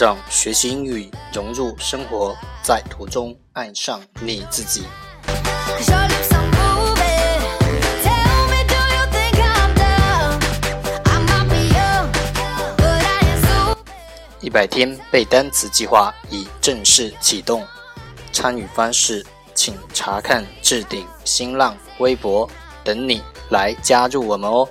让学习英语融入生活，在途中爱上你自己。一百天背单词计划已正式启动，参与方式请查看置顶新浪微博，等你来加入我们哦。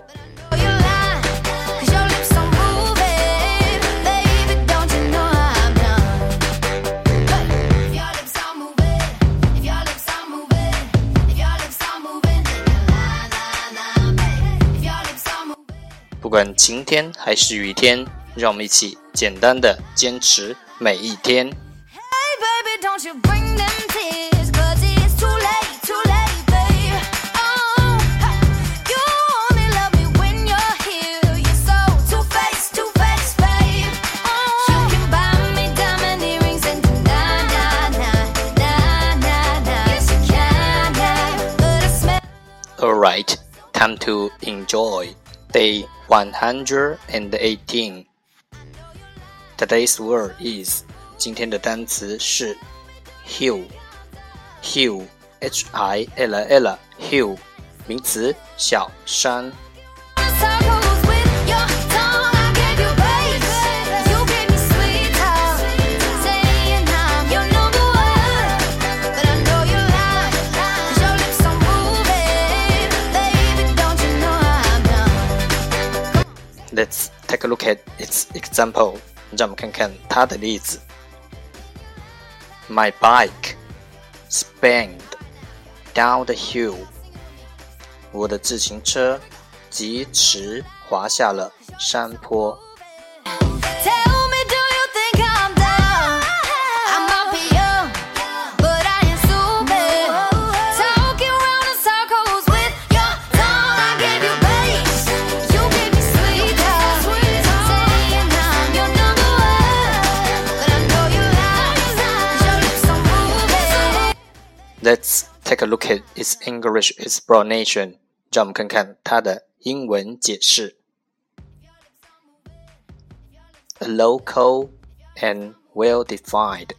管晴天还是雨天让我们一起简单的坚持每一天 hey baby, don't you bring them Alright, time to enjoy day 118. Today's word is 今天的单词是 hill, hill, h i l l, hill 名词小山。 Let's take a look at its example. 让我们看看它的例子。My bike spanned down the hill. 我的自行车疾驰滑下了山坡。 Let's take a look at its English explanation. 让我们看看它的英文解释。A local and well-defined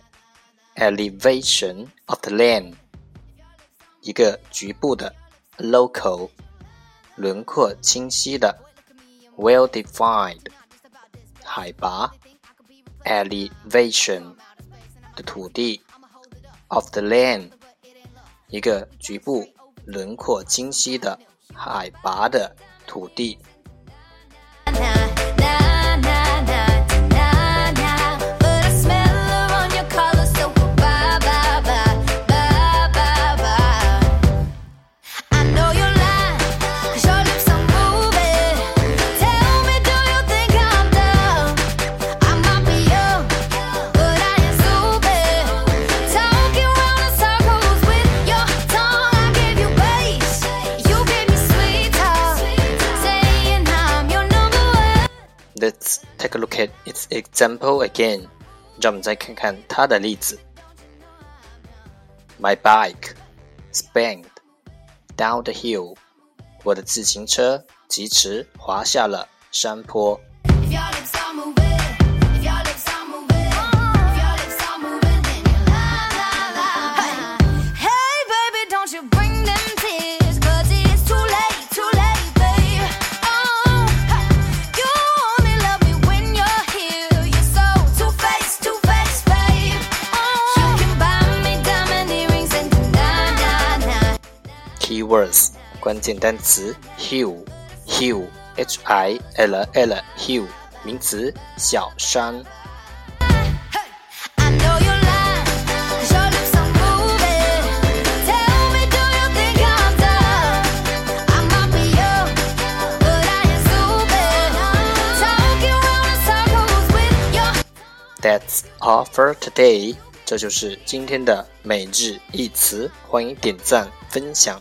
elevation of the land. 一个局部的 local 轮廓清晰的 well-defined 海拔 elevation 的土地 of the land 一个局部轮廓清晰的海拔的土地。Take a look at its example again. 让我们再看看它的例子。My bike spanned down the hill. 我的自行车疾驰滑下了山坡。keywords 关键单词 hill, h i l l hill 名词小山。That's all for today。这就是今天的每日一词，欢迎点赞分享。